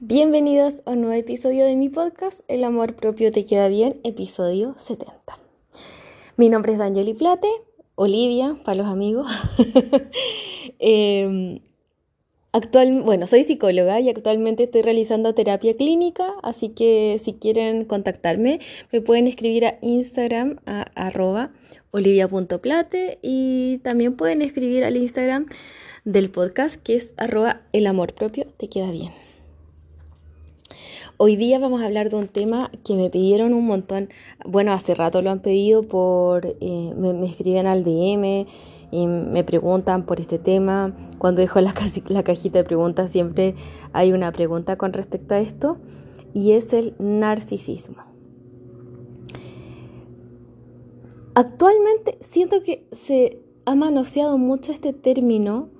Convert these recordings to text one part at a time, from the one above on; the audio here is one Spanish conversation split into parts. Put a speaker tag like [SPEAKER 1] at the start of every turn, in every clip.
[SPEAKER 1] Bienvenidos a un nuevo episodio de mi podcast El amor propio te queda bien, episodio 70. Mi nombre es Danieli Plate, Olivia para los amigos. Em, actual, bueno, soy psicóloga y actualmente estoy realizando terapia clínica, así que si quieren contactarme me pueden escribir a Instagram a arroba olivia.plate y también pueden escribir al Instagram del podcast que es arroba el amor propio te queda bien. Hoy día vamos a hablar de un tema que me pidieron un montón. Bueno, hace rato lo han pedido por, eh, me, escriben al DM me preguntan por este tema. Cuando dejo la, la cajita de preguntas siempre hay una pregunta con respecto a esto y es el narcisismo. Actualmente siento que se ha manoseado mucho este término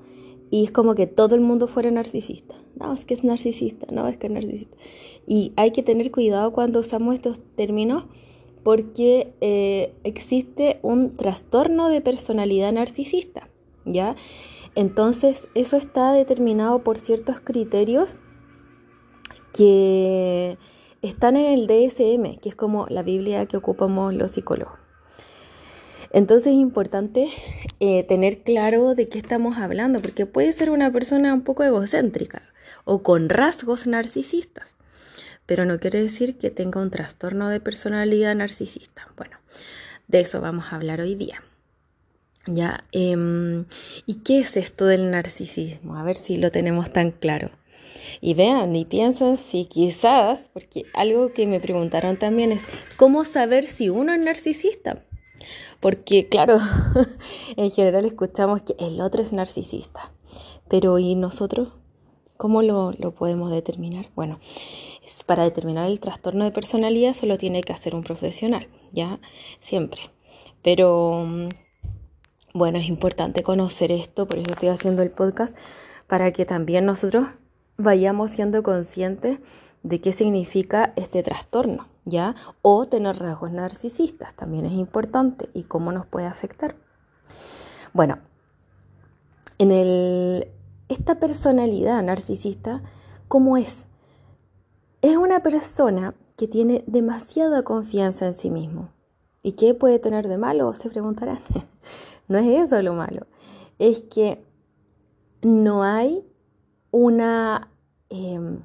[SPEAKER 1] y es como que todo el mundo fuera narcisista. No, es que es narcisista, no, es que es narcisista. Y hay que tener cuidado cuando usamos estos términos porque eh, existe un trastorno de personalidad narcisista, ¿ya? Entonces, eso está determinado por ciertos criterios que están en el DSM, que es como la Biblia que ocupamos los psicólogos. Entonces es importante eh, tener claro de qué estamos hablando, porque puede ser una persona un poco egocéntrica o con rasgos narcisistas pero no quiere decir que tenga un trastorno de personalidad narcisista. Bueno, de eso vamos a hablar hoy día. ¿Ya? Em, ¿Y qué es esto del narcisismo? A ver si lo tenemos tan claro. Y vean y piensan si quizás, porque algo que me preguntaron también es, ¿cómo saber si uno es narcisista? Porque claro, en general escuchamos que el otro es narcisista, pero ¿y nosotros? ¿Cómo lo, lo podemos determinar? Bueno, para determinar el trastorno de personalidad solo tiene que hacer un profesional, ¿ya? Siempre. Pero mm, bueno, es importante conocer esto, por eso estoy haciendo el podcast, para que también nosotros vayamos siendo conscientes de qué significa este trastorno, ¿ya? O tener rasgos narcisistas, también es importante, y cómo nos puede afectar. Bueno, en el, esta personalidad narcisista, ¿cómo es? Es una persona que tiene demasiada confianza en sí mismo. ¿Y qué puede tener de malo? Se preguntarán. no es eso lo malo. Es que no hay una em,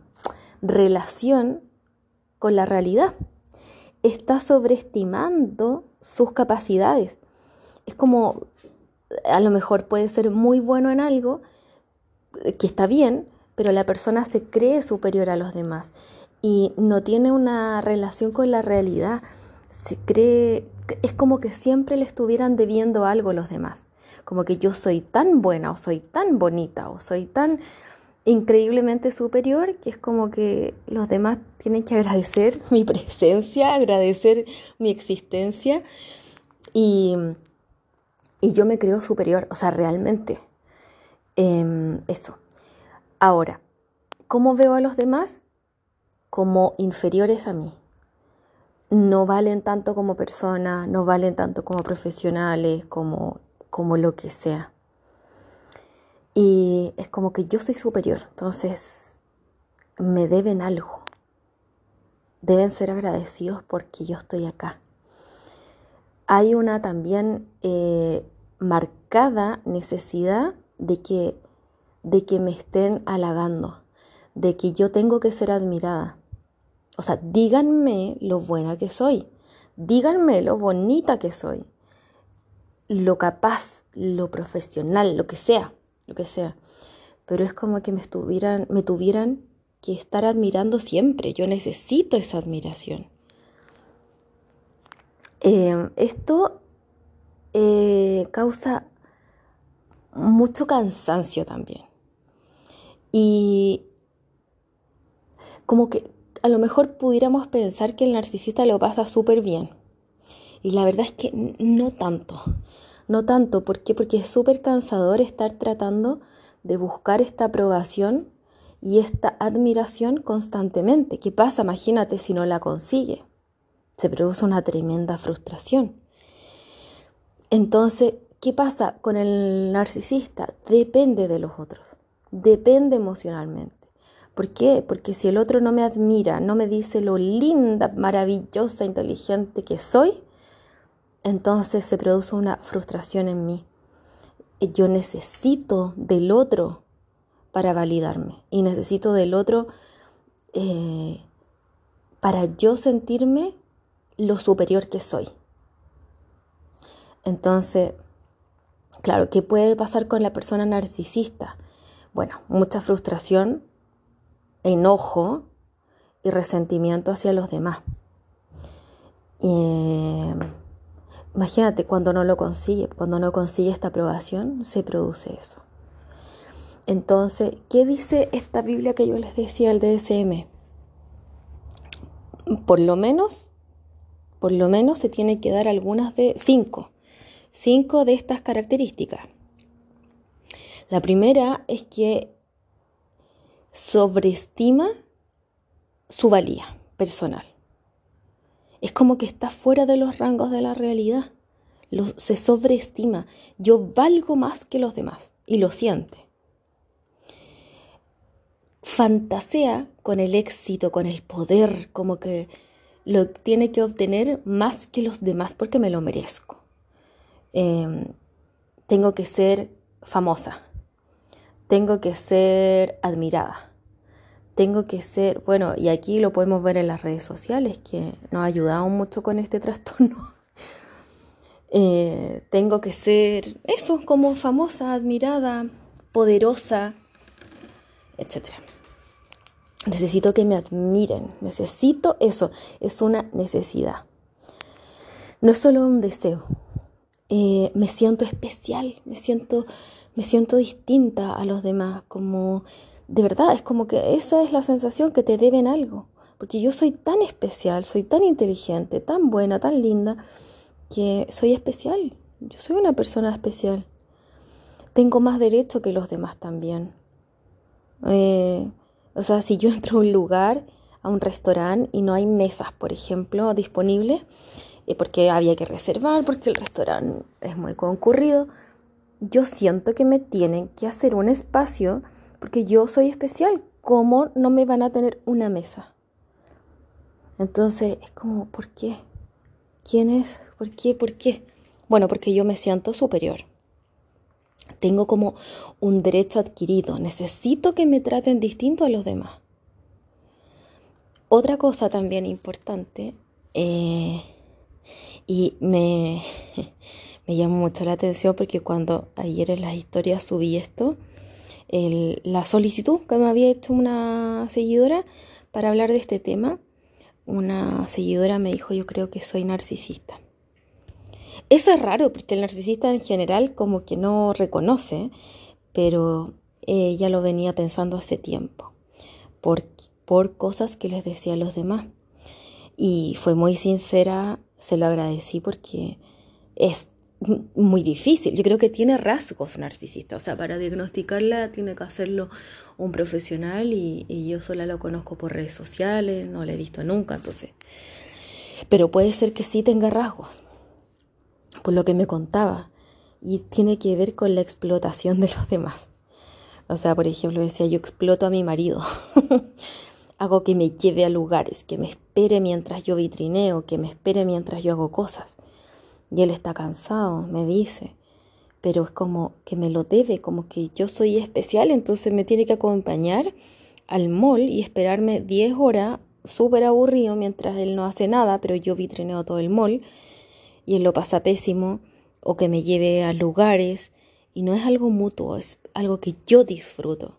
[SPEAKER 1] relación con la realidad. Está sobreestimando sus capacidades. Es como, a lo mejor puede ser muy bueno en algo, que está bien, pero la persona se cree superior a los demás y no tiene una relación con la realidad. Se cree, es como que siempre le estuvieran debiendo algo los demás. Como que yo soy tan buena o soy tan bonita o soy tan increíblemente superior que es como que los demás tienen que agradecer mi presencia, agradecer mi existencia y, y yo me creo superior, o sea, realmente. Em, eso. Ahora, ¿cómo veo a los demás? como inferiores a mí. No valen tanto como personas, no valen tanto como profesionales, como, como lo que sea. Y es como que yo soy superior, entonces me deben algo. Deben ser agradecidos porque yo estoy acá. Hay una también eh, marcada necesidad de que, de que me estén halagando, de que yo tengo que ser admirada. O sea, díganme lo buena que soy, díganme lo bonita que soy, lo capaz, lo profesional, lo que sea, lo que sea. Pero es como que me, estuvieran, me tuvieran que estar admirando siempre. Yo necesito esa admiración. Em, esto eh, causa mucho cansancio también. Y como que a lo mejor pudiéramos pensar que el narcisista lo pasa súper bien. Y la verdad es que no tanto. No tanto. ¿Por qué? Porque es súper cansador estar tratando de buscar esta aprobación y esta admiración constantemente. ¿Qué pasa? Imagínate si no la consigue. Se produce una tremenda frustración. Entonces, ¿qué pasa con el narcisista? Depende de los otros. Depende emocionalmente ¿Por qué? Porque si el otro no me admira, no me dice lo linda, maravillosa, inteligente que soy, entonces se produce una frustración en mí. Yo necesito del otro para validarme y necesito del otro eh, para yo sentirme lo superior que soy. Entonces, claro, ¿qué puede pasar con la persona narcisista? Bueno, mucha frustración, enojo y resentimiento hacia los demás. imagínate cuando no lo consigue, cuando no consigue esta aprobación, se produce eso. Entonces, ¿qué dice esta Biblia que yo les decía el DSM? Por lo menos, por lo menos se tiene que dar algunas de cinco, cinco de estas características. La primera es que sobreestima su valía personal. Es como que está fuera de los rangos de la realidad. se sobreestima. Yo valgo más que los demás y lo siente. Fantasea con el éxito, con el poder, como que lo tiene que obtener más que los demás porque me lo merezco. Em, tengo que ser famosa, tengo que ser admirada, tengo que ser, bueno, y aquí lo podemos ver en las redes sociales que nos ha ayudado mucho con este trastorno. Eh, tengo que ser eso, como famosa, admirada, poderosa, etc. Necesito que me admiren, necesito eso, es una necesidad. No es solo un deseo, eh, me siento especial, me siento me siento distinta a los demás, como de verdad, es como que esa es la sensación que te deben algo, porque yo soy tan especial, soy tan inteligente, tan buena, tan linda, que soy especial, yo soy una persona especial. Tengo más derecho que los demás también. Eh, o sea, si yo entro a un lugar, a un restaurante y no hay mesas, por ejemplo, disponibles, porque había que reservar, porque el restaurante es muy concurrido, yo siento que me tienen que hacer un espacio porque yo soy especial. ¿Cómo no me van a tener una mesa? Entonces es como, ¿por qué? ¿Quién es? ¿Por qué? ¿Por qué? Bueno, porque yo me siento superior. Tengo como un derecho adquirido. Necesito que me traten distinto a los demás. Otra cosa también importante, eh, y me, me llamó mucho la atención porque cuando ayer en las historias subí esto, la solicitud que me había hecho una seguidora para hablar de este tema, una seguidora me dijo yo creo que soy narcisista. Eso es raro porque el narcisista en general como que no reconoce, pero ella lo venía pensando hace tiempo por, por cosas que les decía a los demás. Y fue muy sincera, se lo agradecí porque es muy difícil. Yo creo que tiene rasgos narcisistas. O sea, para diagnosticarla tiene que hacerlo un profesional y, yo sola lo conozco por redes sociales, no la he visto nunca, entonces. Pero puede ser que sí tenga rasgos, por lo que me contaba. Y tiene que ver con la explotación de los demás. O sea, por ejemplo, decía, yo exploto a mi marido. hago que me lleve a lugares, que me espere mientras yo vitrineo, que me espere mientras yo hago cosas y él está cansado, me dice, pero es como que me lo debe, como que yo soy especial, entonces me tiene que acompañar al mall y esperarme 10 horas súper aburrido mientras él no hace nada, pero yo vitrineo todo el mall y él lo pasa pésimo, o que me lleve a lugares y no es algo mutuo, es algo que yo disfruto.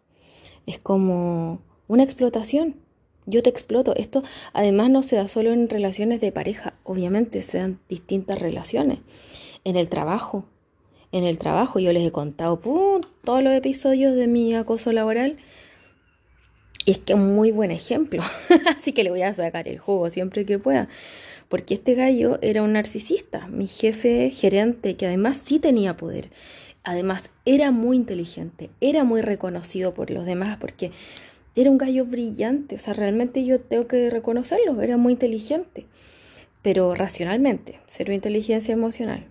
[SPEAKER 1] Es como una explotación. Yo te exploto. Esto además no se da solo en relaciones de pareja, obviamente se dan distintas relaciones. En el trabajo, en el trabajo yo les he contado todos los episodios de mi acoso laboral. Y es que es un muy buen ejemplo. Así que le voy a sacar el juego siempre que pueda. Porque este gallo era un narcisista, mi jefe gerente, que además sí tenía poder. Además era muy inteligente, era muy reconocido por los demás porque era un gallo brillante, o sea, realmente yo tengo que reconocerlo, era muy inteligente, pero racionalmente, cero inteligencia emocional.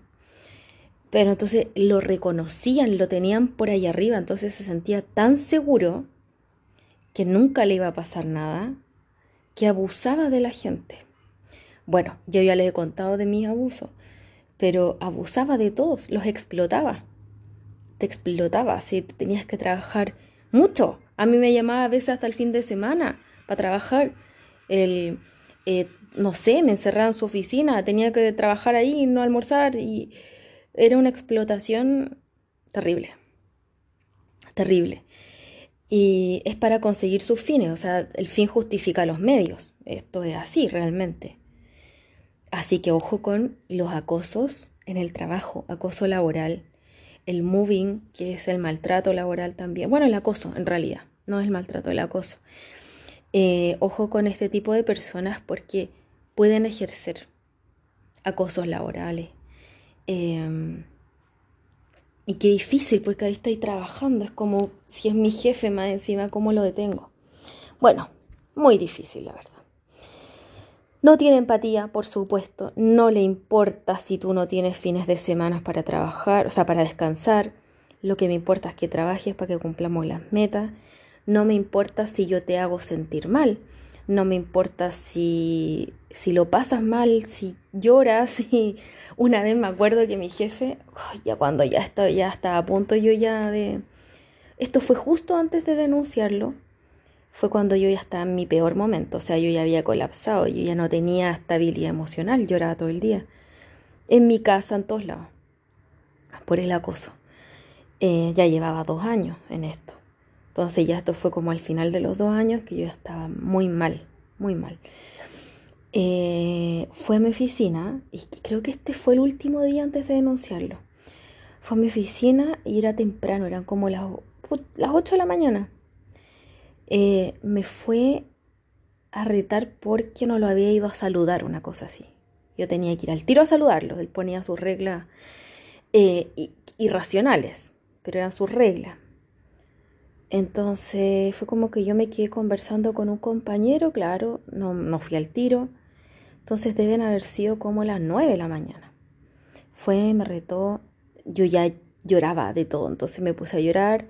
[SPEAKER 1] Pero entonces lo reconocían, lo tenían por ahí arriba, entonces se sentía tan seguro que nunca le iba a pasar nada, que abusaba de la gente. Bueno, yo ya les he contado de mis abusos, pero abusaba de todos, los explotaba. Te explotaba, si tenías que trabajar mucho. A mí me llamaba a veces hasta el fin de semana para trabajar. El, eh, no sé, me encerraba en su oficina, tenía que trabajar ahí, no almorzar y era una explotación terrible, terrible. Y es para conseguir sus fines, o sea, el fin justifica los medios, esto es así realmente. Así que ojo con los acosos en el trabajo, acoso laboral, el moving, que es el maltrato laboral también, bueno, el acoso en realidad, no es el maltrato, el acoso. Eh, ojo con este tipo de personas porque pueden ejercer acosos laborales. Em, y qué difícil, porque ahí estoy trabajando. Es como si es mi jefe más encima, ¿cómo lo detengo? Bueno, muy difícil, la verdad. No tiene empatía, por supuesto. No le importa si tú no tienes fines de semana para trabajar, o sea, para descansar. Lo que me importa es que trabajes para que cumplamos las metas. No me importa si yo te hago sentir mal no me importa si, si lo pasas mal, si lloras. Y una vez me acuerdo que mi jefe, ya cuando ya estaba, ya estaba a punto yo ya de... Esto fue justo antes de denunciarlo. Fue cuando yo ya estaba en mi peor momento. O sea, yo ya había colapsado. Yo ya no tenía estabilidad emocional. Lloraba todo el día. En mi casa, en todos lados. Por el acoso. Eh, ya llevaba dos años en esto. Entonces ya esto fue como al final de los dos años que yo estaba muy mal, muy mal. Eh, fue a mi oficina y creo que este fue el último día antes de denunciarlo. Fue a mi oficina y era temprano, eran como las, las 8 de la mañana. Eh, me fue a retar porque no lo había ido a saludar, una cosa así. Yo tenía que ir al tiro a saludarlo. Él ponía sus reglas eh, irracionales, pero eran sus reglas. Entonces fue como que yo me quedé conversando con un compañero, claro, no, no fui al tiro. Entonces deben haber sido como las nueve de la mañana. Fue, me retó, yo ya lloraba de todo, entonces me puse a llorar.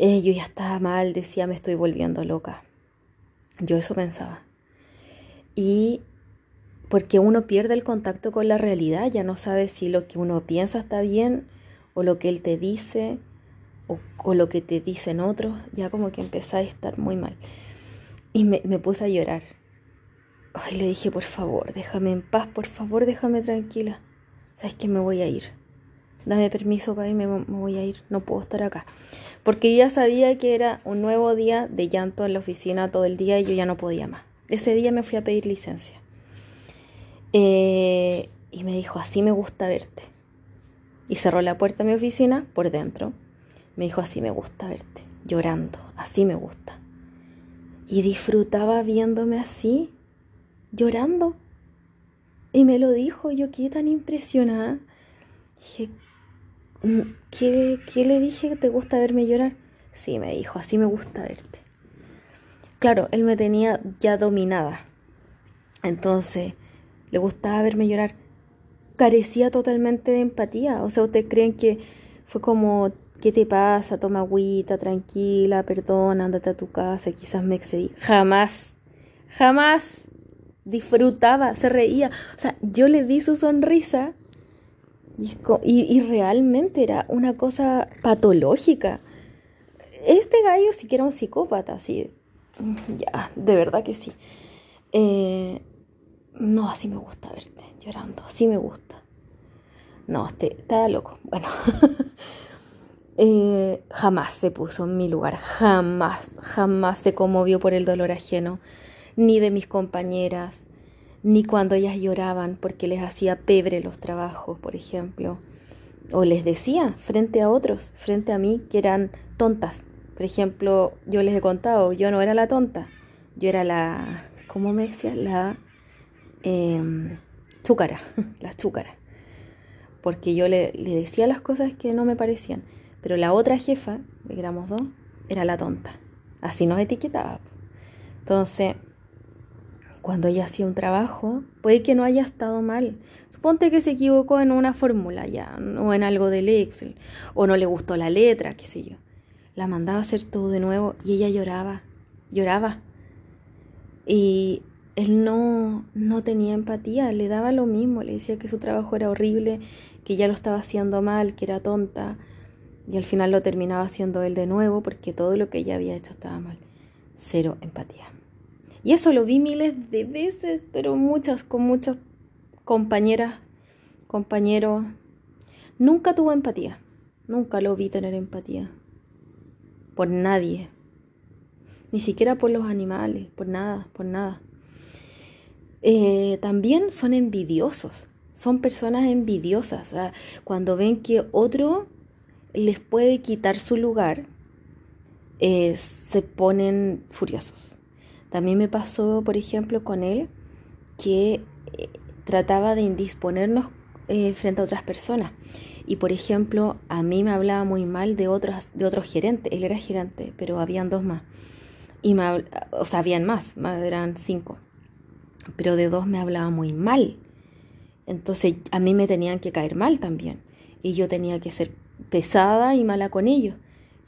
[SPEAKER 1] Eh, yo ya estaba mal, decía, me estoy volviendo loca. Yo eso pensaba. Y porque uno pierde el contacto con la realidad, ya no sabe si lo que uno piensa está bien o lo que él te dice o, lo que te dicen otros, ya como que empecé a estar muy mal. Y me, puse a llorar. Ay, le dije, por favor, déjame en paz, por favor, déjame tranquila. Sabes que me voy a ir. Dame permiso para irme, me voy a ir. No puedo estar acá. Porque ya sabía que era un nuevo día de llanto en la oficina todo el día y yo ya no podía más. Ese día me fui a pedir licencia. Eh, y me dijo, así me gusta verte. Y cerró la puerta de mi oficina por dentro me dijo, así me gusta verte, llorando, así me gusta. Y disfrutaba viéndome así, llorando. Y me lo dijo, yo quedé tan impresionada. Dije, ¿qué, ¿qué le dije? ¿Te gusta verme llorar? Sí, me dijo, así me gusta verte. Claro, él me tenía ya dominada. Entonces, le gustaba verme llorar. Carecía totalmente de empatía. O sea, ¿ustedes creen que fue como ¿Qué te pasa? Toma agüita, tranquila, perdona, andate a tu casa, quizás me excedí. Jamás, jamás disfrutaba, se reía. O sea, yo le vi su sonrisa y, realmente era una cosa patológica. Este gallo sí que era un psicópata, sí. Ya, de verdad que sí. Eh, no, así me gusta verte llorando, así me gusta. No, este, está loco. Bueno. Eh, jamás se puso en mi lugar, jamás, jamás se conmovió por el dolor ajeno, ni de mis compañeras, ni cuando ellas lloraban porque les hacía pebre los trabajos, por ejemplo, o les decía frente a otros, frente a mí, que eran tontas. Por ejemplo, yo les he contado, yo no era la tonta, yo era la, ¿cómo me decía? La eh, chúcara, la chúcara. Porque yo le, le decía las cosas que no me parecían. Pero la otra jefa, éramos dos, era la tonta. Así nos etiquetaba. Entonces, cuando ella hacía un trabajo, puede que no haya estado mal. Suponte que se equivocó en una fórmula ya, o en algo del Excel, o no le gustó la letra, qué sé yo. la mandaba a hacer todo de nuevo y ella lloraba, lloraba. Y él no, no tenía empatía, le daba lo mismo, le decía que su trabajo era horrible, que ya lo estaba haciendo mal, que era tonta, y al final lo terminaba haciendo él de nuevo porque todo lo que ella había hecho estaba mal. Cero empatía. Y eso lo vi miles de veces, pero muchas, con muchas compañeras, compañeros. Nunca tuvo empatía, nunca lo vi tener empatía. Por nadie. Ni siquiera por los animales, por nada, por nada. Eh, también son envidiosos, son personas envidiosas. cuando ven que otro les puede quitar su lugar, eh, se ponen furiosos. También me pasó, por ejemplo, con él que eh, trataba de indisponernos frente a otras personas. Y por ejemplo, a mí me hablaba muy mal de otros, de otros gerentes. Él era gerente, pero habían dos más. Y me, o sea, habían más, más eran cinco pero de dos me hablaba muy mal. Entonces a mí me tenían que caer mal también. Y yo tenía que ser pesada y mala con ellos.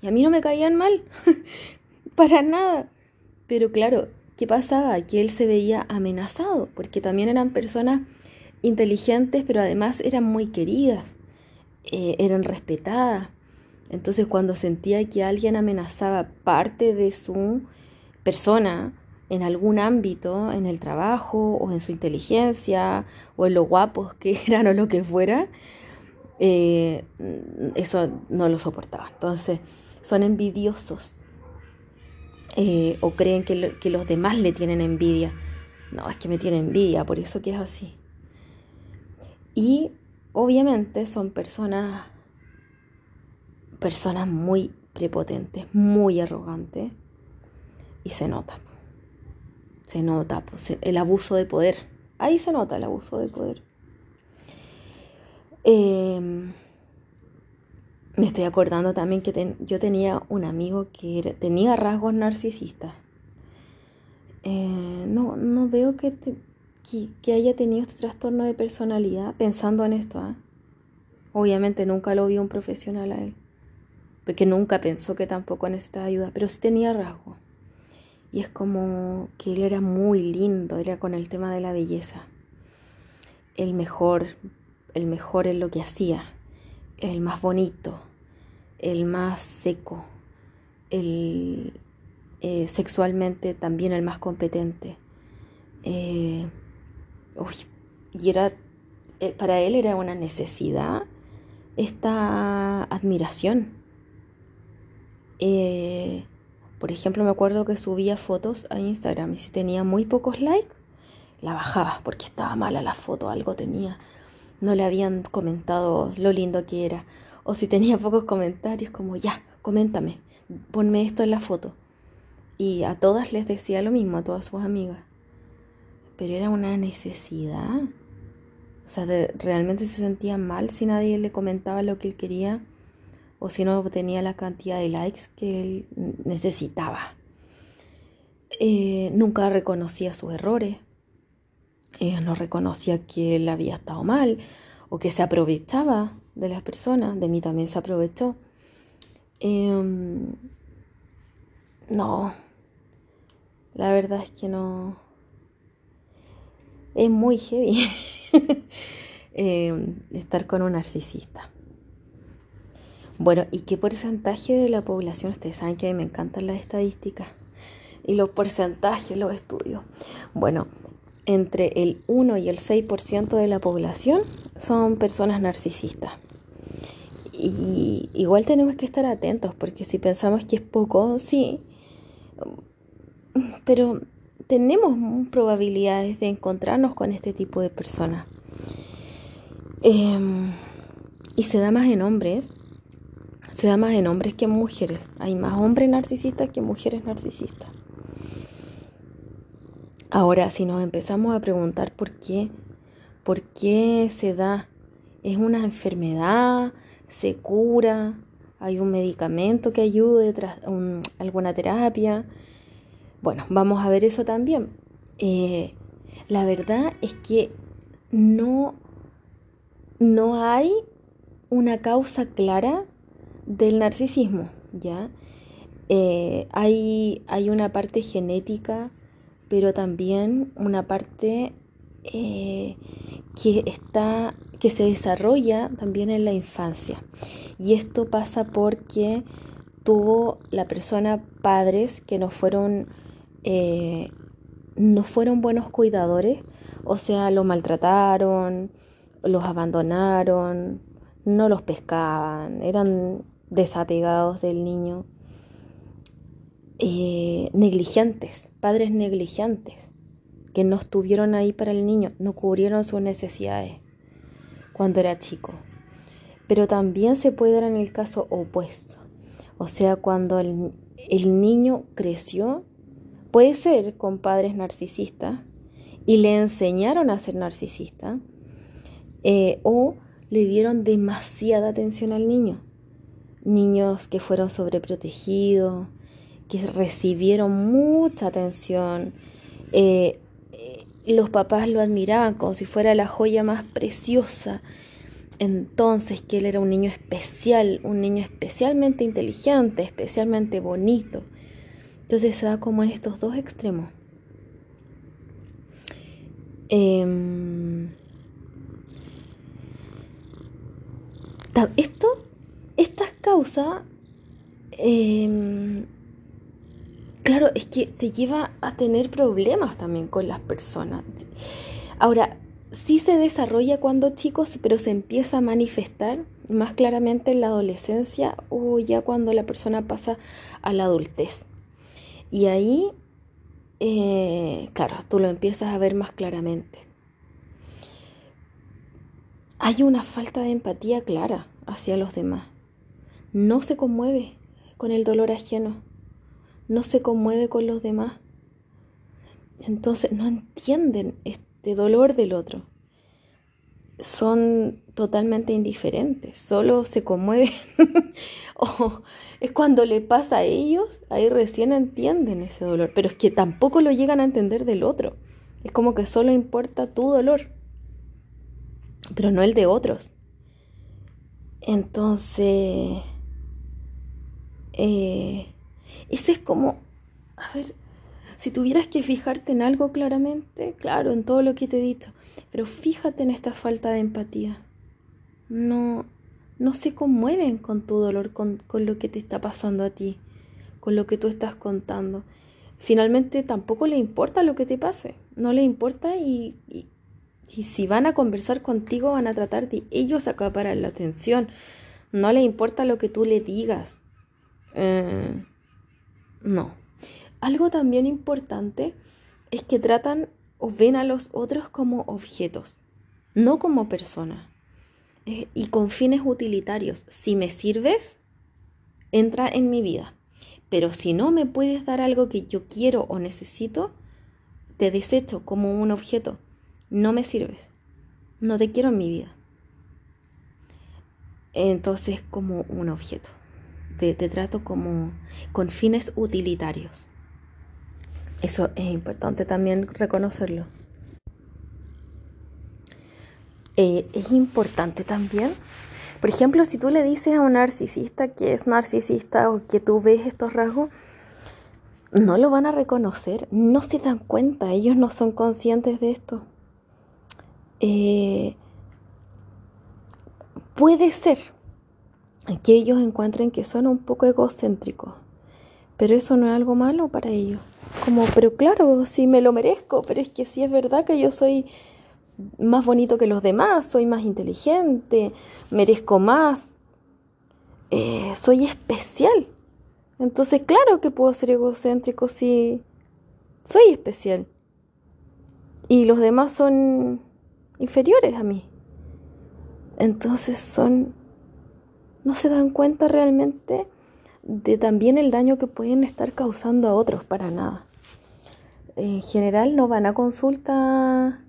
[SPEAKER 1] Y a mí no me caían mal, para nada. Pero claro, ¿qué pasaba? Que él se veía amenazado, porque también eran personas inteligentes, pero además eran muy queridas, eh, eran respetadas. Entonces cuando sentía que alguien amenazaba parte de su persona, en algún ámbito, en el trabajo o en su inteligencia o en lo guapos que eran o lo que fuera, eh, eso no lo soportaba. Entonces, son envidiosos eh, o creen que, los demás le tienen envidia. No, es que me tiene envidia, por eso que es así. Y obviamente son personas, personas muy prepotentes, muy arrogantes, y se nota se nota pues, el abuso de poder. Ahí se nota el abuso de poder. Em, me estoy acordando también que yo tenía un amigo que tenía rasgos narcisistas. Eh, no, no veo que, que, haya tenido este trastorno de personalidad pensando en esto. ¿ah? Obviamente nunca lo vio un profesional a él, porque nunca pensó que tampoco necesitaba ayuda, pero sí tenía rasgos. Y es como que él era muy lindo, era con el tema de la belleza. El mejor, el mejor en lo que hacía, el más bonito, el más seco, el eh, sexualmente también el más competente. Eh, y era, eh, para él era una necesidad esta admiración. Por ejemplo, me acuerdo que subía fotos a Instagram y si tenía muy pocos likes, la bajaba porque estaba mala la foto, algo tenía. No le habían comentado lo lindo que era. O si tenía pocos comentarios, como ya, coméntame, ponme esto en la foto. Y a todas les decía lo mismo, a todas sus amigas. Pero era una necesidad. O sea, realmente se sentía mal si nadie le comentaba lo que él quería o si no obtenía la cantidad de likes que él necesitaba. Eh, nunca reconocía sus errores, eh, no reconocía que él había estado mal o que se aprovechaba de las personas, de mí también se aprovechó. Em, no, la verdad es que no. Es muy heavy em, estar con un narcisista. Bueno, ¿y qué porcentaje de la población? Ustedes saben que a mí me encantan las estadísticas y los porcentajes, los estudios. Bueno, entre el 1 y el 6% de la población son personas narcisistas. Y igual tenemos que estar atentos porque si pensamos que es poco, sí, pero tenemos probabilidades de encontrarnos con este tipo de personas. Em, y se da más en hombres se da más en hombres que en mujeres. Hay más hombres narcisistas que mujeres narcisistas. Ahora, si nos empezamos a preguntar por qué, por qué se da, es una enfermedad, se cura, hay un medicamento que ayude, alguna terapia. Bueno, vamos a ver eso también. Eh, la verdad es que no, no hay una causa clara del narcisismo, ¿ya? Eh, hay, hay, una parte genética, pero también una parte eh, que está que se desarrolla también en la infancia. Y esto pasa porque tuvo la persona padres que no fueron, eh, no fueron buenos cuidadores, o sea, lo maltrataron, los abandonaron, no los pescaban, eran desapegados del niño, eh, negligentes, padres negligentes, que no estuvieron ahí para el niño, no cubrieron sus necesidades cuando era chico. Pero también se puede dar en el caso opuesto, o sea, cuando el, niño creció, puede ser con padres narcisistas y le enseñaron a ser narcisista, eh, o le dieron demasiada atención al niño. Niños que fueron sobreprotegidos, que recibieron mucha atención. Eh, eh, los papás lo admiraban como si fuera la joya más preciosa. Entonces que él era un niño especial, un niño especialmente inteligente, especialmente bonito. Entonces se da como en estos dos extremos. Em, esto, estas causas, em, claro, es que te lleva a tener problemas también con las personas. Ahora, sí se desarrolla cuando chicos, pero se empieza a manifestar más claramente en la adolescencia o ya cuando la persona pasa a la adultez. Y ahí, eh, claro, tú lo empiezas a ver más claramente hay una falta de empatía clara hacia los demás. No se conmueve con el dolor ajeno. No se conmueve con los demás. Entonces no entienden este dolor del otro. Son totalmente indiferentes. Solo se conmueven. o es cuando le pasa a ellos, ahí recién entienden ese dolor. Pero es que tampoco lo llegan a entender del otro. Es como que solo importa tu dolor pero no el de otros. Entonces, eh, ese es como, a ver, si tuvieras que fijarte en algo claramente, claro, en todo lo que te he dicho, pero fíjate en esta falta de empatía. No, no se conmueven con tu dolor, con, con lo que te está pasando a ti, con lo que tú estás contando. Finalmente tampoco le importa lo que te pase, no le importa y, y si van a conversar contigo, van a tratar de ellos acaparar la atención. No le importa lo que tú le digas. Eh, no. Algo también importante es que tratan o ven a los otros como objetos, no como personas. Eh, y con fines utilitarios. Si me sirves, entra en mi vida. Pero si no me puedes dar algo que yo quiero o necesito, te desecho como un objeto no me sirves, no te quiero en mi vida. Entonces como un objeto, te, trato como con fines utilitarios. Eso es importante también reconocerlo. Eh, es importante también, por ejemplo, si tú le dices a un narcisista que es narcisista o que tú ves estos rasgos, no lo van a reconocer, no se dan cuenta, ellos no son conscientes de esto. Eh, puede ser que ellos encuentren que son un poco egocéntricos, pero eso no es algo malo para ellos. Como, pero claro, sí me lo merezco, pero es que sí es verdad que yo soy más bonito que los demás, soy más inteligente, merezco más, eh, soy especial. Entonces, claro que puedo ser egocéntrico si soy especial. Y los demás son inferiores a mí. Entonces son, no se dan cuenta realmente de también el daño que pueden estar causando a otros para nada. En general no van a consulta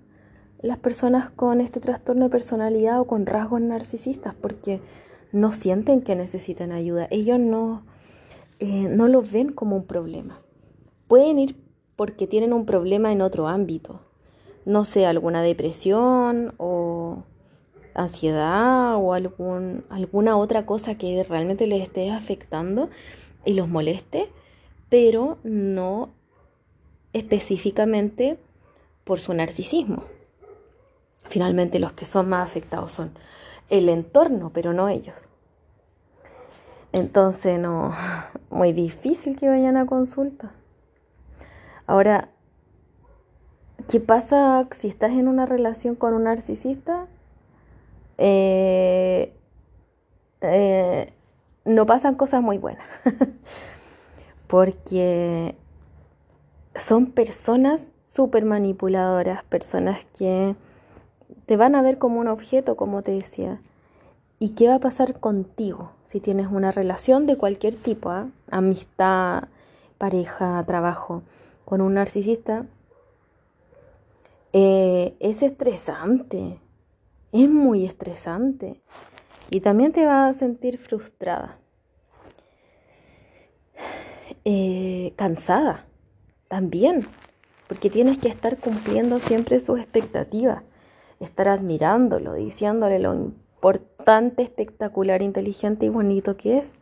[SPEAKER 1] las personas con este trastorno de personalidad o con rasgos narcisistas porque no sienten que necesitan ayuda. Ellos no, eh, no lo ven como un problema. Pueden ir porque tienen un problema en otro ámbito, no sé, alguna depresión o ansiedad o algún, alguna otra cosa que realmente les esté afectando y los moleste, pero no específicamente por su narcisismo. Finalmente los que son más afectados son el entorno, pero no ellos. Entonces, no, muy difícil que vayan a consulta. Ahora, ¿qué pasa si estás en una relación con un narcisista? Eh, eh, no pasan cosas muy buenas. Porque son personas súper manipuladoras, personas que te van a ver como un objeto, como te decía. ¿Y qué va a pasar contigo si tienes una relación de cualquier tipo, ah? amistad, pareja, trabajo, con un narcisista? Eh, es estresante, es muy estresante y también te va a sentir frustrada, eh, cansada también, porque tienes que estar cumpliendo siempre sus expectativas, estar admirándolo, diciéndole lo importante, espectacular, inteligente y bonito que es.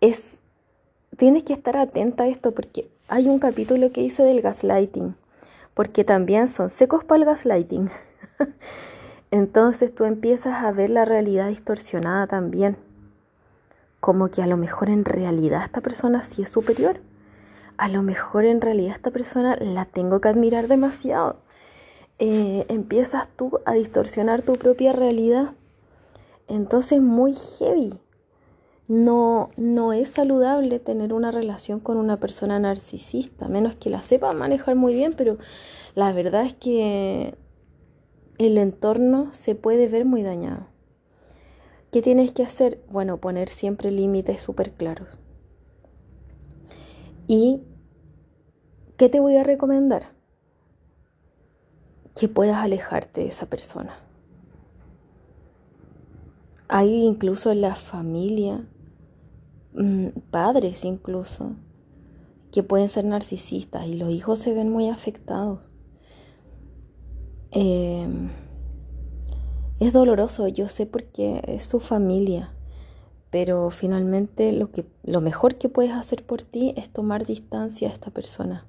[SPEAKER 1] Es tienes que estar atenta a esto porque hay un capítulo que hice del gaslighting, porque también son secos para el gaslighting. Entonces tú empiezas a ver la realidad distorsionada también, como que a lo mejor en realidad esta persona sí es superior a lo mejor en realidad esta persona la tengo que admirar demasiado. Eh, empiezas tú a distorsionar tu propia realidad. Entonces muy heavy. No, no es saludable tener una relación con una persona narcisista, menos que la sepa manejar muy bien, pero la verdad es que el entorno se puede ver muy dañado. ¿Qué tienes que hacer? Bueno, poner siempre límites súper claros. ¿Y qué te voy a recomendar? Que puedas alejarte de esa persona. Hay incluso en la familia, mm, padres incluso, que pueden ser narcisistas y los hijos se ven muy afectados. Em, es doloroso, yo sé porque es su familia pero finalmente lo, que, lo mejor que puedes hacer por ti es tomar distancia a esta persona.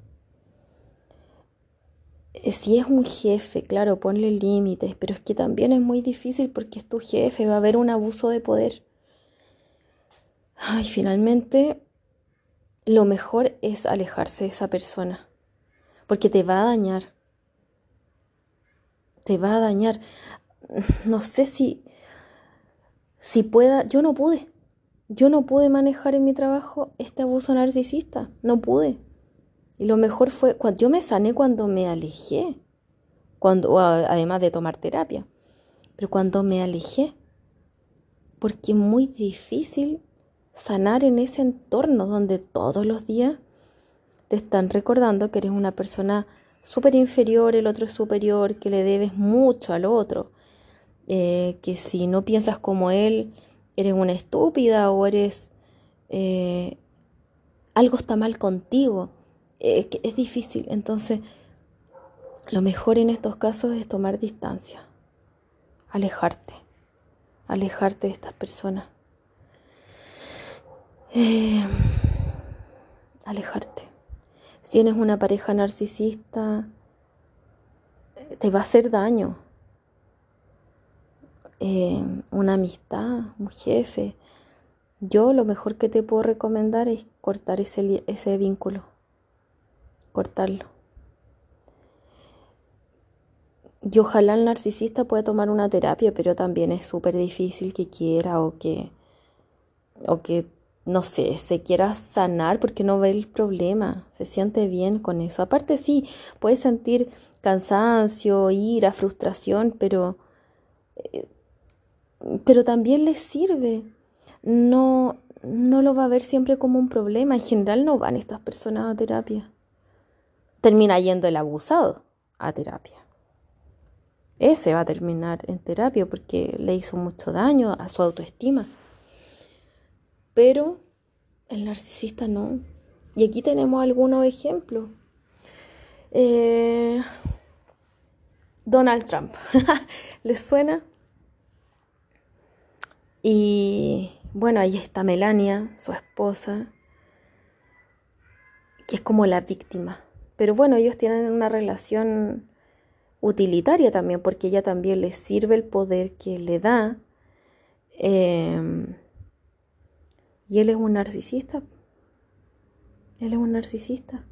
[SPEAKER 1] Eh, si es un jefe, claro, ponle límites, pero es que también es muy difícil porque es tu jefe, va a haber un abuso de poder. Ay, finalmente, lo mejor es alejarse de esa persona, porque te va a dañar. Te va a dañar. No sé si si pueda, yo no pude. Yo no pude manejar en mi trabajo este abuso narcisista, no pude. Y lo mejor fue, cuando yo me sané cuando me alejé, cuando, además de tomar terapia, pero cuando me alejé, porque es muy difícil sanar en ese entorno donde todos los días te están recordando que eres una persona súper inferior, el otro es superior, que le debes mucho al otro, eh, que si no piensas como él, eres una estúpida o eres... Eh, algo está mal contigo. Es, es difícil. Entonces, lo mejor en estos casos es tomar distancia, alejarte, alejarte de estas personas. Eh, alejarte. Si tienes una pareja narcisista, te va a hacer daño. Eh, una amistad, un jefe, yo lo mejor que te puedo recomendar es cortar ese, ese vínculo, cortarlo. Y ojalá el narcisista pueda tomar una terapia, pero también es súper difícil que quiera o que, o que, no sé, se quiera sanar porque no ve el problema, se siente bien con eso. Aparte sí, puede sentir cansancio, ira, frustración, pero eh, pero también les sirve. No, no lo va a ver siempre como un problema. En general no van estas personas a terapia. Termina yendo el abusado a terapia. Ese va a terminar en terapia porque le hizo mucho daño a su autoestima. Pero el narcisista no. Y aquí tenemos algunos ejemplos. Eh, Donald Trump. ¿Les suena? Y bueno, ahí está Melania, su esposa, que es como la víctima. Pero bueno, ellos tienen una relación utilitaria también, porque ella también le sirve el poder que le da. Em, y él es un narcisista. Él es un narcisista.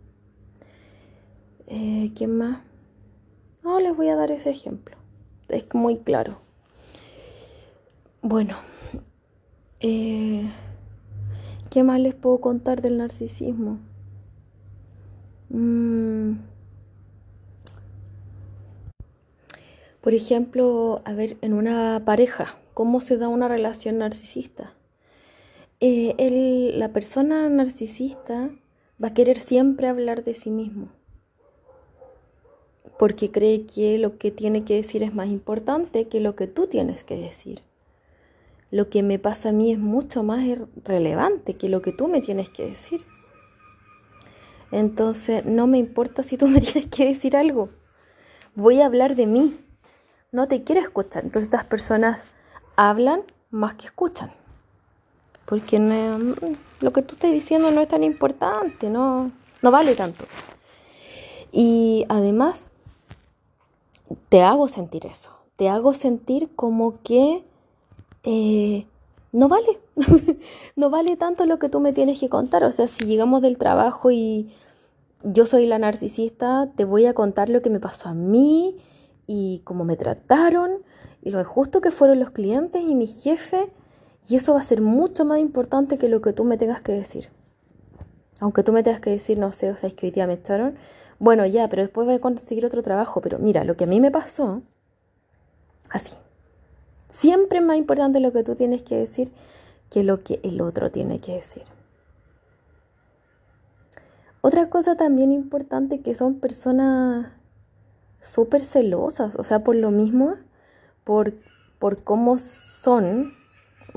[SPEAKER 1] Eh, ¿Quién más? No, les voy a dar ese ejemplo. Es muy claro. Bueno, eh, ¿qué más les puedo contar del narcisismo? Mm. Por ejemplo, a ver, en una pareja, ¿cómo se da una relación narcisista? Eh, la persona narcisista va a querer siempre hablar de sí mismo, porque cree que lo que tiene que decir es más importante que lo que tú tienes que decir. Lo que me pasa a mí es mucho más relevante que lo que tú me tienes que decir. Entonces, no me importa si tú me tienes que decir algo. Voy a hablar de mí. No te quiero escuchar. Entonces, estas personas hablan más que escuchan. Porque lo que tú estás diciendo no es tan importante, no, no vale tanto. Y además, te hago sentir eso. Te hago sentir como que eh, no vale. no vale tanto lo que tú me tienes que contar. O sea, si llegamos del trabajo y yo soy la narcisista, te voy a contar lo que me pasó a mí y cómo me trataron y lo injusto que fueron los clientes y mi jefe. Y eso va a ser mucho más importante que lo que tú me tengas que decir. Aunque tú me tengas que decir, no sé, o sea, es que hoy día me echaron. Bueno, ya, pero después voy a conseguir otro trabajo. Pero mira, lo que a mí me pasó, así. Siempre es más importante lo que tú tienes que decir que lo que el otro tiene que decir. Otra cosa también importante que son personas súper celosas, o sea, por lo mismo, por, por cómo son,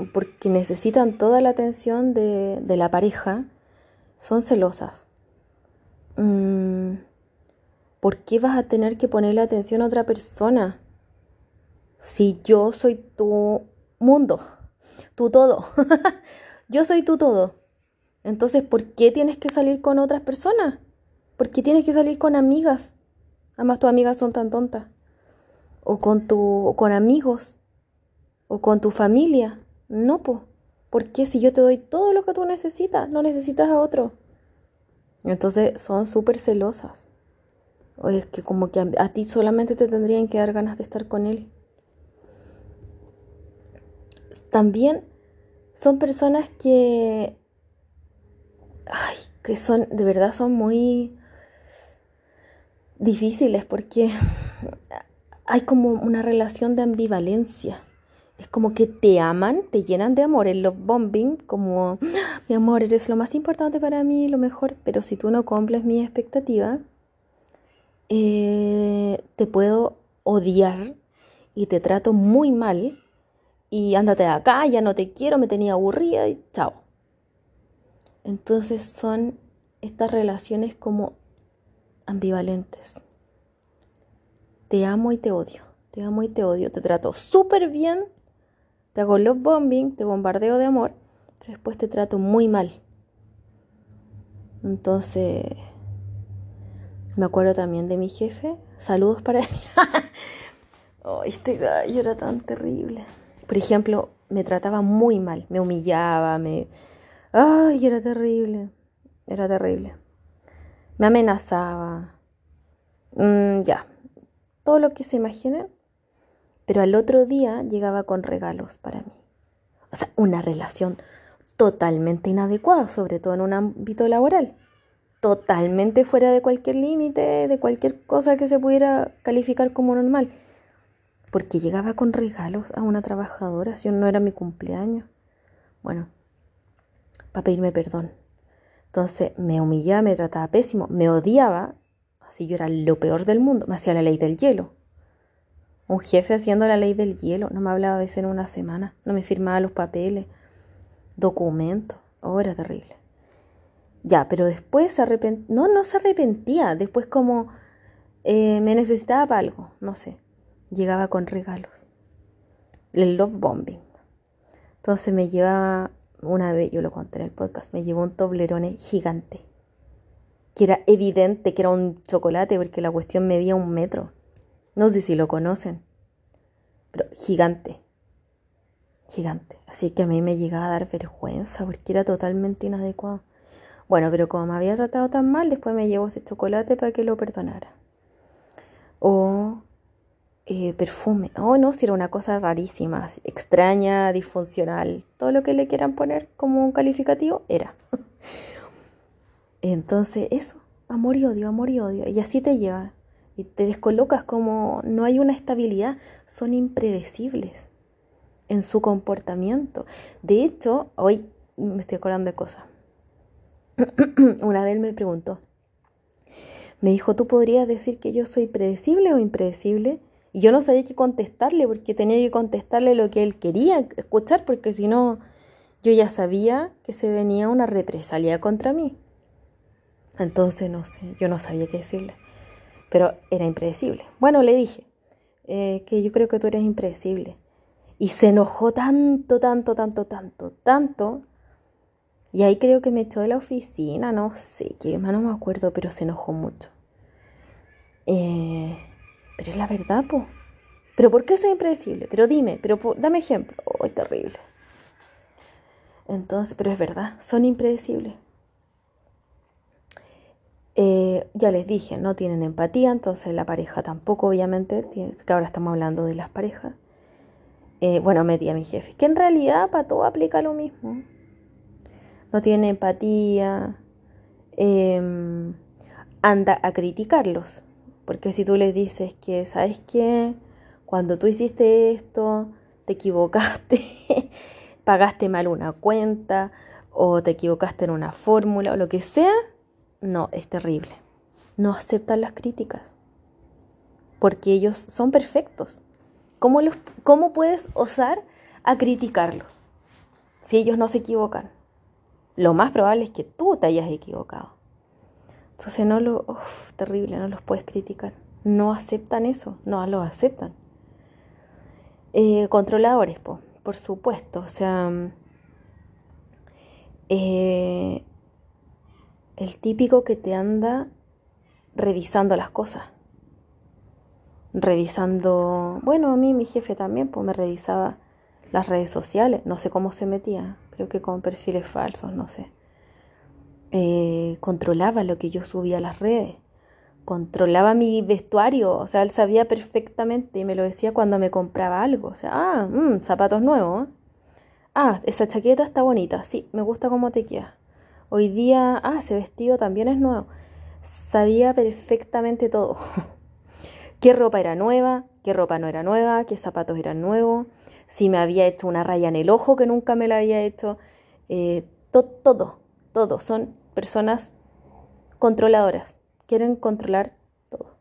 [SPEAKER 1] porque necesitan toda la atención de, la pareja, son celosas. Mm, ¿Por qué vas a tener que ponerle atención a otra persona? Si yo soy tu mundo, tu todo. yo soy tu todo. Entonces, ¿por qué tienes que salir con otras personas? ¿Por qué tienes que salir con amigas? Además, tus amigas son tan tontas. O con tu, con amigos. O con tu familia. No, po. ¿Por qué si yo te doy todo lo que tú necesitas, no necesitas a otro? Entonces son súper celosas. O es que como que a, a, ti solamente te tendrían que dar ganas de estar con él. También son personas que ay, que son, de verdad son muy difíciles porque hay como una relación de ambivalencia. Es como que te aman, te llenan de amor, el love bombing, como, mi amor, eres lo más importante para mí, lo mejor, pero si tú no cumples mi expectativa, eh, te puedo odiar y te trato muy mal y ándate de acá, ya no te quiero, me tenía aburrida y chao. Entonces son estas relaciones como ambivalentes. Te amo y te odio. Te amo y te odio. Te trato súper bien. Te hago love bombing, te bombardeo de amor, pero después te trato muy mal. Entonces, me acuerdo también de mi jefe. Saludos para él. oh, este gallo era tan terrible. Por ejemplo, me trataba muy mal, me humillaba, me, Ay, era terrible, era terrible. Me amenazaba. Mm, ya, todo lo que se imaginen. Pero al otro día llegaba con regalos para mí. O sea, una relación totalmente inadecuada, sobre todo en un ámbito laboral. Totalmente fuera de cualquier límite, de cualquier cosa que se pudiera calificar como normal. Porque llegaba con regalos a una trabajadora, si no era mi cumpleaños. Bueno, para pedirme perdón. Entonces me humillaba, me trataba pésimo, me odiaba, así yo era lo peor del mundo, me hacía la ley del hielo. Un jefe haciendo la ley del hielo, no me hablaba a veces en una semana, no me firmaba los papeles, documentos, oh, era terrible. Ya, pero después se arrepentía, no, no se arrepentía, después como eh, me necesitaba para algo, no sé, llegaba con regalos. El love bombing. Entonces me llevaba una vez, yo lo conté en el podcast, me llevó un toblerone gigante. Que era evidente que era un chocolate porque la cuestión medía un metro. No sé si lo conocen. Pero gigante. Gigante. Así que a mí me llegaba a dar vergüenza porque era totalmente inadecuado. Bueno, pero como me había tratado tan mal, después me llevó ese chocolate para que lo perdonara. O eh, perfume. Oh, no, si era una cosa rarísima, extraña, disfuncional. Todo lo que le quieran poner como un calificativo era. Entonces, eso, amor y odio, amor y odio. Y así te lleva. Y te descolocas como no hay una estabilidad. Son impredecibles en su comportamiento. De hecho, hoy me estoy acordando de cosas. una vez me preguntó. Me dijo, ¿tú podrías decir que yo soy predecible o impredecible? Y yo no sabía qué contestarle porque tenía que contestarle lo que él quería escuchar porque si no, yo ya sabía que se venía una represalia contra mí. Entonces, no sé, yo no sabía qué decirle. Pero era impredecible. Bueno, le dije eh, que yo creo que tú eres impredecible. Y se enojó tanto, tanto, tanto, tanto, tanto. Y ahí creo que me echó de la oficina, no sé, qué más no me acuerdo, pero se enojó mucho. Eh, pero es la verdad, po. ¿Pero por qué soy impredecible? Pero dime, pero dame ejemplo. Oh, es terrible. Entonces, pero es verdad, son impredecibles. Eh, ya les dije, no tienen empatía, entonces la pareja tampoco, obviamente, tiene, que ahora estamos hablando de las parejas. Eh, bueno, metí a mi jefe, que en realidad para todo aplica lo mismo. No tiene empatía, em, anda a criticarlos. Porque si tú les dices que, ¿sabes qué? Cuando tú hiciste esto, te equivocaste, pagaste mal una cuenta o te equivocaste en una fórmula o lo que sea, no, es terrible. No aceptan las críticas. Porque ellos son perfectos. ¿Cómo, los, cómo puedes osar a criticarlos si ellos no se equivocan? Lo más probable es que tú te hayas equivocado. Entonces no lo, uf, terrible, no los puedes criticar. No aceptan eso, no lo aceptan. Eh, controladores, por supuesto, o sea, eh, el típico que te anda revisando las cosas. Revisando, bueno, a mí mi jefe también, pues me revisaba las redes sociales, no sé cómo se metía, creo que con perfiles falsos, no sé. Eh, controlaba lo que yo subía a las redes, controlaba mi vestuario, o sea, él sabía perfectamente y me lo decía cuando me compraba algo, o sea, ah, mm, zapatos nuevos, ah, esa chaqueta está bonita, sí, me gusta cómo te queda. Hoy día, ah, ese vestido también es nuevo. Sabía perfectamente todo. qué ropa era nueva, qué ropa no era nueva, qué zapatos eran nuevos, si me había hecho una raya en el ojo que nunca me la había hecho, eh, todo, todo. Son personas controladoras. Quieren controlar todo.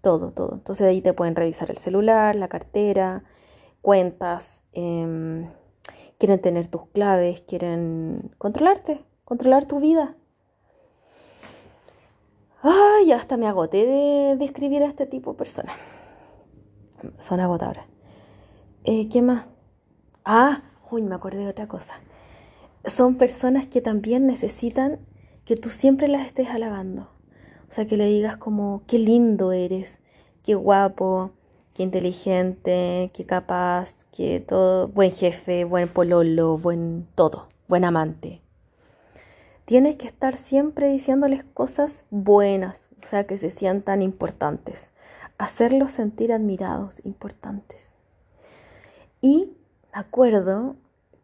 [SPEAKER 1] Todo, todo. Entonces ahí te pueden revisar el celular, la cartera, cuentas. Em, quieren tener tus claves, quieren controlarte, controlar tu vida. Ay, hasta me agoté de describir a este tipo de personas. Son agotadoras. Eh, ¿Qué más? Ah, uy, me acordé de otra cosa son personas que también necesitan que tú siempre las estés halagando. O sea, que le digas como, qué lindo eres, qué guapo, qué inteligente, qué capaz, qué todo, buen jefe, buen pololo, buen todo, buen amante. Tienes que estar siempre diciéndoles cosas buenas, o sea, que se sientan importantes. Hacerlos sentir admirados, importantes. Y me acuerdo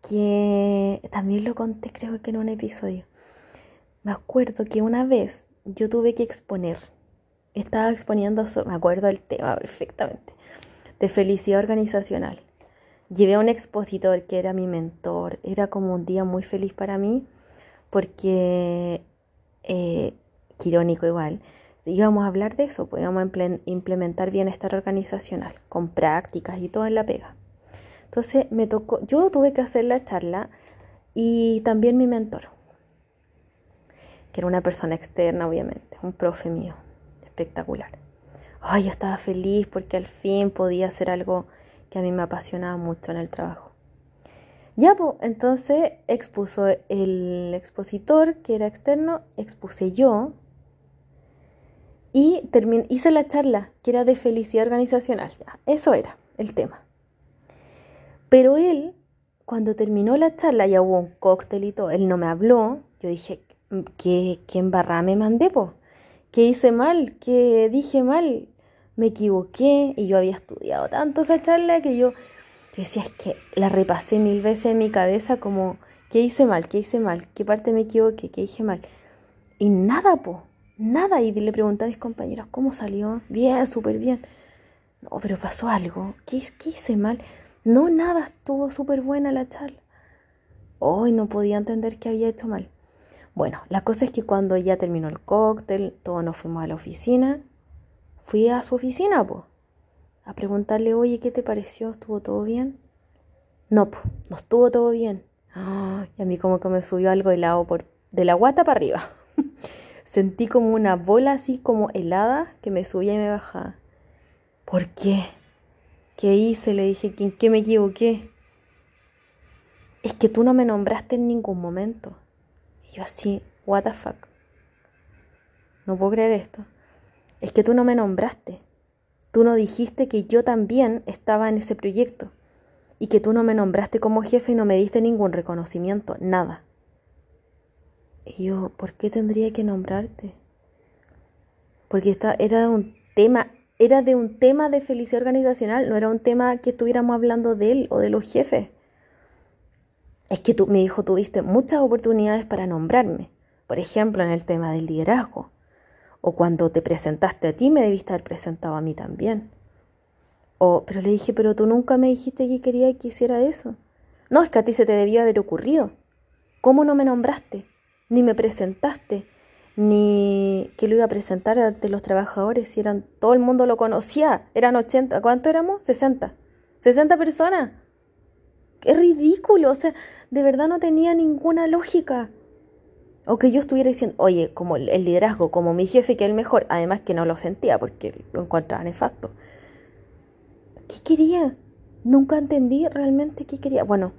[SPEAKER 1] que también lo conté creo que en un episodio. Me acuerdo que una vez yo tuve que exponer, estaba exponiendo, me acuerdo del tema perfectamente, de felicidad organizacional. Llevé a un expositor que era mi mentor, era como un día muy feliz para mí porque, eh, irónico igual, íbamos a hablar de eso, podíamos pues implementar bienestar organizacional con prácticas y todo en la pega. Entonces me tocó, yo tuve que hacer la charla y también mi mentor, que era una persona externa, obviamente, un profe mío, espectacular. Ay, yo estaba feliz porque al fin podía hacer algo que a mí me apasionaba mucho en el trabajo. Ya, pues, entonces expuso el expositor, que era externo, expuse yo, y hice la charla, que era de felicidad organizacional. eso era el tema. Pero él, cuando terminó la charla, ya hubo un cóctel y todo, él no me habló. Yo dije, ¿qué, qué embarrada me mandé, po? ¿Qué hice mal? ¿Qué dije mal? Me equivoqué y yo había estudiado tanto esa charla que yo, decía, es que la repasé mil veces en mi cabeza como, ¿qué hice mal? ¿Qué hice mal? ¿Qué parte me equivoqué? ¿Qué dije mal? Y nada, po Nada. Y le pregunté a mis compañeros, ¿cómo salió? Bien, súper bien. No, pero pasó algo. ¿Qué, hice mal? No, nada, estuvo súper buena la charla. Hoy no podía entender qué había hecho mal. Bueno, la cosa es que cuando ya terminó el cóctel, todos nos fuimos a la oficina. Fui a su oficina, pues, a preguntarle, oye, ¿qué te pareció? ¿Estuvo todo bien? No, pues, no estuvo todo bien. y a mí como que me subió algo helado por, de la guata para arriba. Sentí como una bola así como helada que me subía y me bajaba. ¿Por qué? ¿Qué hice? Le dije, ¿en qué me equivoqué? Es que tú no me nombraste en ningún momento. Y yo así, what the fuck. No puedo creer esto. Es que tú no me nombraste. Tú no dijiste que yo también estaba en ese proyecto. Y que tú no me nombraste como jefe y no me diste ningún reconocimiento, nada. Y yo, ¿por qué tendría que nombrarte? Porque esta era un tema, era de un tema de felicidad organizacional, no era un tema que estuviéramos hablando de él o de los jefes. Es que tú, me dijo, tuviste muchas oportunidades para nombrarme. Por ejemplo, en el tema del liderazgo. O cuando te presentaste a ti, me debiste haber presentado a mí también. O, pero le dije, pero tú nunca me dijiste que quería que hiciera eso. No, es que a ti se te debió haber ocurrido. ¿Cómo no me nombraste? ni me presentaste, ni que lo iba a presentar ante los trabajadores, si eran, todo el mundo lo conocía, eran 80, ¿cuánto éramos? 60, 60 personas. Qué ridículo, o sea, de verdad no tenía ninguna lógica. O que yo estuviera diciendo, oye, como el liderazgo, como mi jefe que es el mejor, además que no lo sentía porque lo encontraba nefasto. ¿Qué quería? Nunca entendí realmente qué quería. Bueno,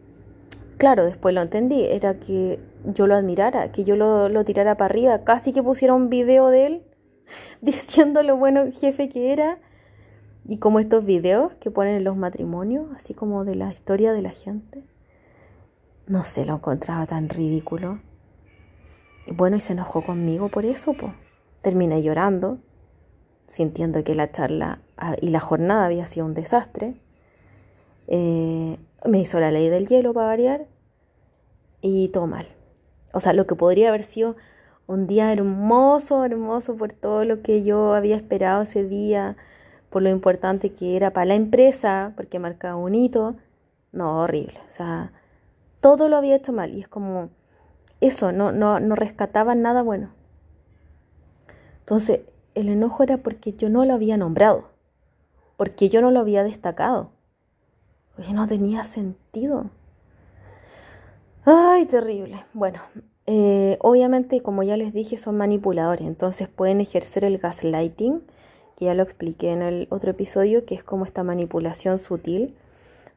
[SPEAKER 1] claro, después lo entendí, era que yo lo admirara, que yo lo, tirara para arriba, casi que pusiera un video de él diciendo lo bueno jefe que era. Y como estos videos que ponen en los matrimonios, así como de la historia de la gente. No sé, lo encontraba tan ridículo. Y bueno, y se enojó conmigo por eso, pues. Terminé llorando, sintiendo que la charla ah, y la jornada había sido un desastre. Eh, me hizo la ley del hielo para variar y todo mal. O sea, lo que podría haber sido un día hermoso, hermoso por todo lo que yo había esperado ese día, por lo importante que era para la empresa, porque marcaba un hito. No, horrible. O sea, todo lo había hecho mal y es como eso, no, no, no rescataba nada bueno. Entonces, el enojo era porque yo no lo había nombrado, porque yo no lo había destacado. Oye, no tenía sentido. Ay, terrible. Bueno, eh, obviamente, como ya les dije, son manipuladores, entonces pueden ejercer el gaslighting, ya lo expliqué en el otro episodio, que es como esta manipulación sutil,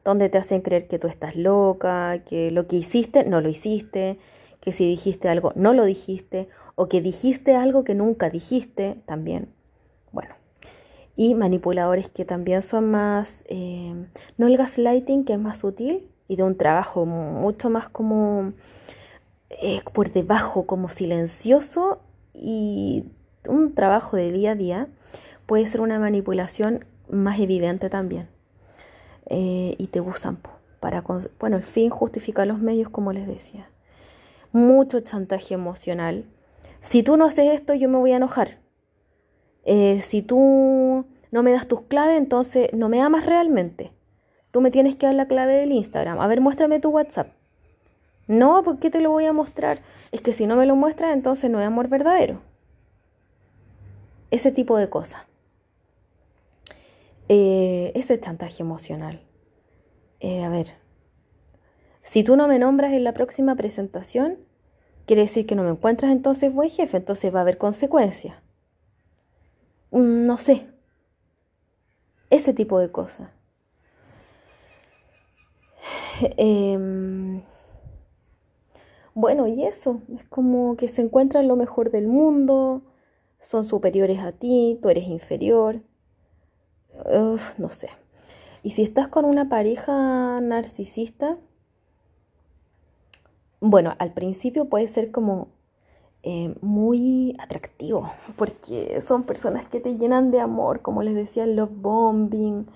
[SPEAKER 1] donde te hacen creer que tú estás loca, que lo que hiciste no lo hiciste, que si dijiste algo no lo dijiste, o que dijiste algo que nunca dijiste también. Bueno, y manipuladores que también son más, eh, no el gaslighting, que es más sutil, y de un trabajo mucho más como eh, por debajo, como silencioso y un trabajo de día a día, puede ser una manipulación más evidente también. Eh, y te usan para, bueno, el fin justifica los medios, como les decía. Mucho chantaje emocional. Si tú no haces esto, yo me voy a enojar. Eh, si tú no me das tus claves, entonces no me amas realmente. Tú me tienes que dar la clave del Instagram. A ver, muéstrame tu WhatsApp. No, ¿por qué te lo voy a mostrar? Es que si no me lo muestras, entonces no es amor verdadero. Ese tipo de cosas. Eh, ese chantaje emocional. Eh, a ver, si tú no me nombras en la próxima presentación, quiere decir que no me encuentras entonces buen jefe, entonces va a haber consecuencias. Mm, no sé. Ese tipo de cosas. Em, bueno, y eso, es como que se encuentran lo mejor del mundo, son superiores a ti, tú eres inferior, no sé. Y si estás con una pareja narcisista, bueno, al principio puede ser como eh, muy atractivo, porque son personas que te llenan de amor, como les decía, love bombing,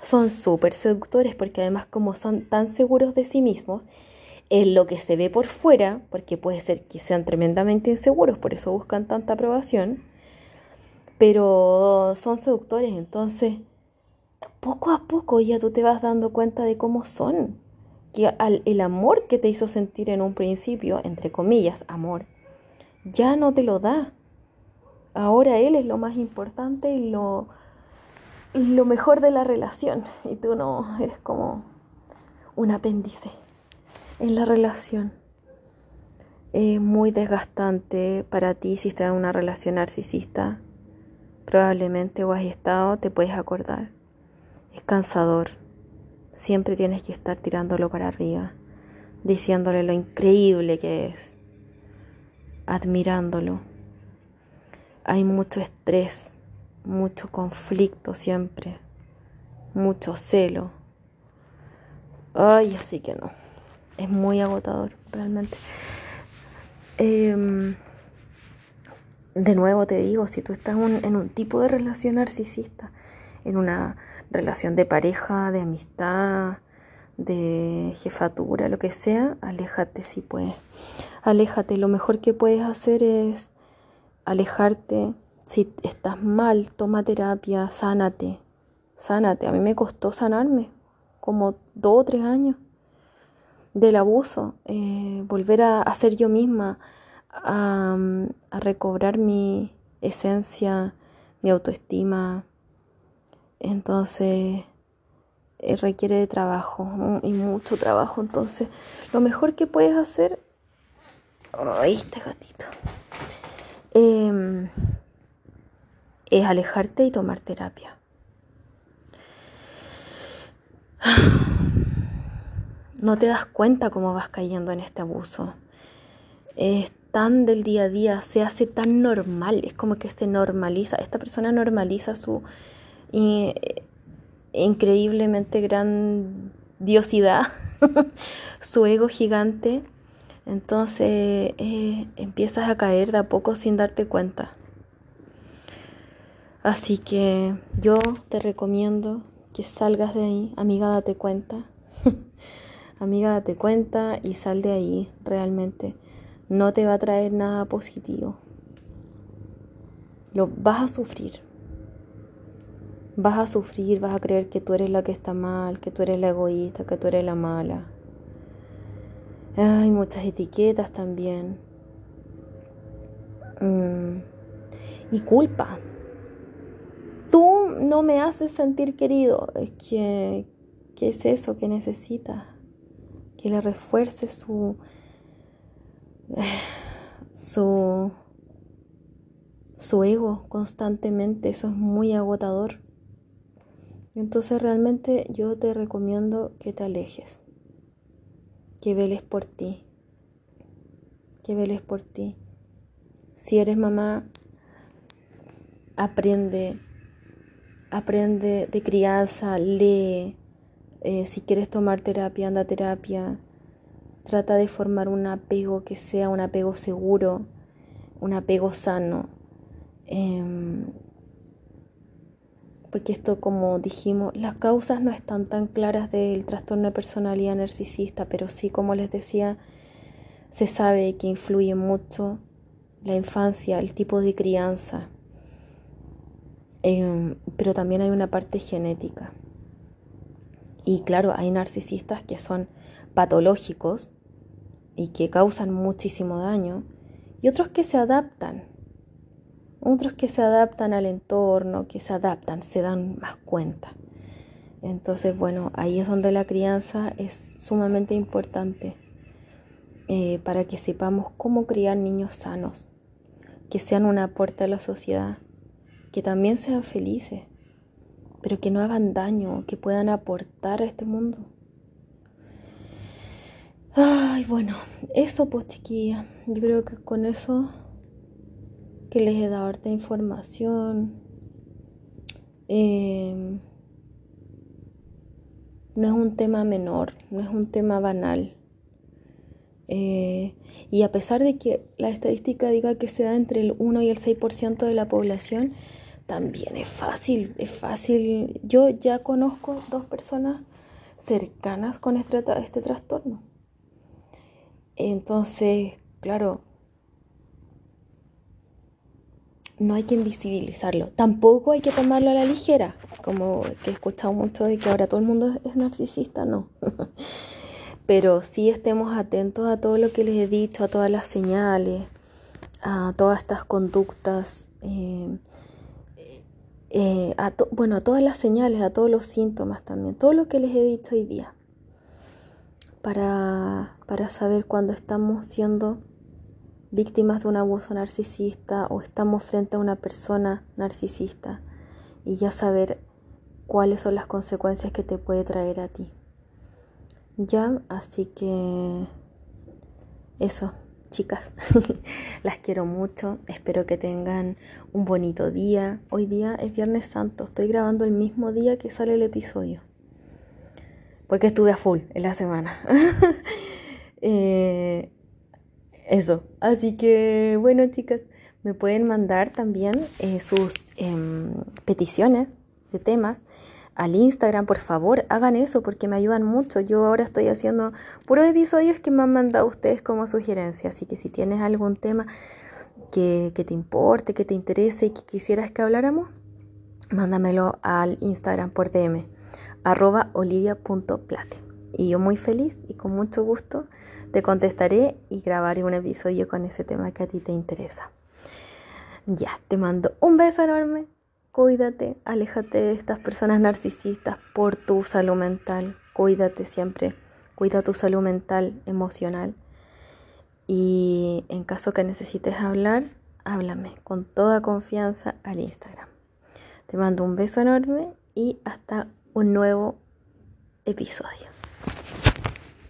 [SPEAKER 1] son súper seductores, porque además como son tan seguros de sí mismos, en lo que se ve por fuera, porque puede ser que sean tremendamente inseguros, por eso buscan tanta aprobación, pero son seductores, entonces poco a poco ya tú te vas dando cuenta de cómo son, que el amor que te hizo sentir en un principio, entre comillas, amor, ya no te lo da. Ahora él es lo más importante y lo, lo mejor de la relación, y tú no, eres como un apéndice en la relación. Es muy desgastante para ti si estás en una relación narcisista. Probablemente o has estado, te puedes acordar. Es cansador. Siempre tienes que estar tirándolo para arriba, diciéndole lo increíble que es, admirándolo. Hay mucho estrés, mucho conflicto siempre, mucho celo. Ay, así que no es muy agotador, realmente. Em, de nuevo te digo, si tú estás en un tipo de relación narcisista, en una relación de pareja, de amistad, de jefatura, lo que sea, aléjate si puedes. Aléjate, lo mejor que puedes hacer es alejarte. Si estás mal, toma terapia, sánate, sánate. A mí me costó sanarme, como dos o tres años del abuso, eh, volver a, ser yo misma, a, recobrar mi esencia, mi autoestima. Entonces eh, requiere de trabajo y mucho trabajo. Entonces lo mejor que puedes hacer... ¡Ay, este gatito! Em, es alejarte y tomar terapia no te das cuenta cómo vas cayendo en este abuso. Tan del día a día, se hace tan normal, es como que se normaliza, esta persona normaliza su increíblemente grandiosidad, su ego gigante, entonces eh, empiezas a caer de a poco sin darte cuenta. Así que yo te recomiendo que salgas de ahí, amiga, date cuenta. Amiga, date cuenta y sal de ahí realmente. No te va a traer nada positivo. Lo vas a sufrir. Vas a sufrir, vas a creer que tú eres la que está mal, que tú eres la egoísta, que tú eres la mala. Hay muchas etiquetas también. Mm. Y culpa. Tú no me haces sentir querido. Es que, ¿qué es eso que necesitas? que le refuerce su, su, su ego constantemente. Eso es muy agotador. Entonces realmente yo te recomiendo que te alejes, que veles por ti, que veles por ti. Si eres mamá, aprende, aprende de crianza, lee, eh, si quieres tomar terapia, anda a terapia. Trata de formar un apego que sea un apego seguro, un apego sano. Em, porque esto, como dijimos, las causas no están tan claras del trastorno de personalidad narcisista, pero sí, como les decía, se sabe que influye mucho la infancia, el tipo de crianza, em, pero también hay una parte genética. Y claro, hay narcisistas que son patológicos y que causan muchísimo daño, y otros que se adaptan, otros que se adaptan al entorno, que se adaptan, se dan más cuenta. Entonces, bueno, ahí es donde la crianza es sumamente importante eh, para que sepamos cómo criar niños sanos, que sean un aporte a la sociedad, que también sean felices pero que no hagan daño, que puedan aportar a este mundo. Ay, bueno, eso pues chiquilla. Yo creo que con eso que les he dado harta información. Em, no es un tema menor, no es un tema banal. Eh, y a pesar de que la estadística diga que se da entre el 1 y el 6% de la población, también es fácil, es fácil. Yo ya conozco dos personas cercanas con este, este trastorno. Entonces, claro, no hay que invisibilizarlo. Tampoco hay que tomarlo a la ligera, como que he escuchado mucho de que ahora todo el mundo es narcisista, no. Pero sí estemos atentos a todo lo que les he dicho, a todas las señales, a todas estas conductas, eh, eh, a bueno, a todas las señales, a todos los síntomas también, todo lo que les he dicho hoy día, para, para saber cuándo estamos siendo víctimas de un abuso narcisista o estamos frente a una persona narcisista y ya saber cuáles son las consecuencias que te puede traer a ti. Ya, así que eso, chicas, las quiero mucho, espero que tengan un bonito día. Hoy día es Viernes Santo, estoy grabando el mismo día que sale el episodio, porque estuve a full en la semana. eh, eso, así que bueno chicas, me pueden mandar también eh, sus em, peticiones de temas al Instagram, por favor, hagan eso porque me ayudan mucho. Yo ahora estoy haciendo puros episodios que me han mandado ustedes como sugerencia, así que si tienes algún tema que, que te importe, que te interese y que quisieras que habláramos, mándamelo al Instagram por DM, arroba olivia.plate. Y yo muy feliz y con mucho gusto te contestaré y grabaré un episodio con ese tema que a ti te interesa. Ya, te mando un beso enorme. Cuídate, aléjate de estas personas narcisistas por tu salud mental. Cuídate siempre. Cuida tu salud mental, emocional. Y en caso que necesites hablar, háblame con toda confianza al Instagram. Te mando un beso enorme y hasta un nuevo episodio.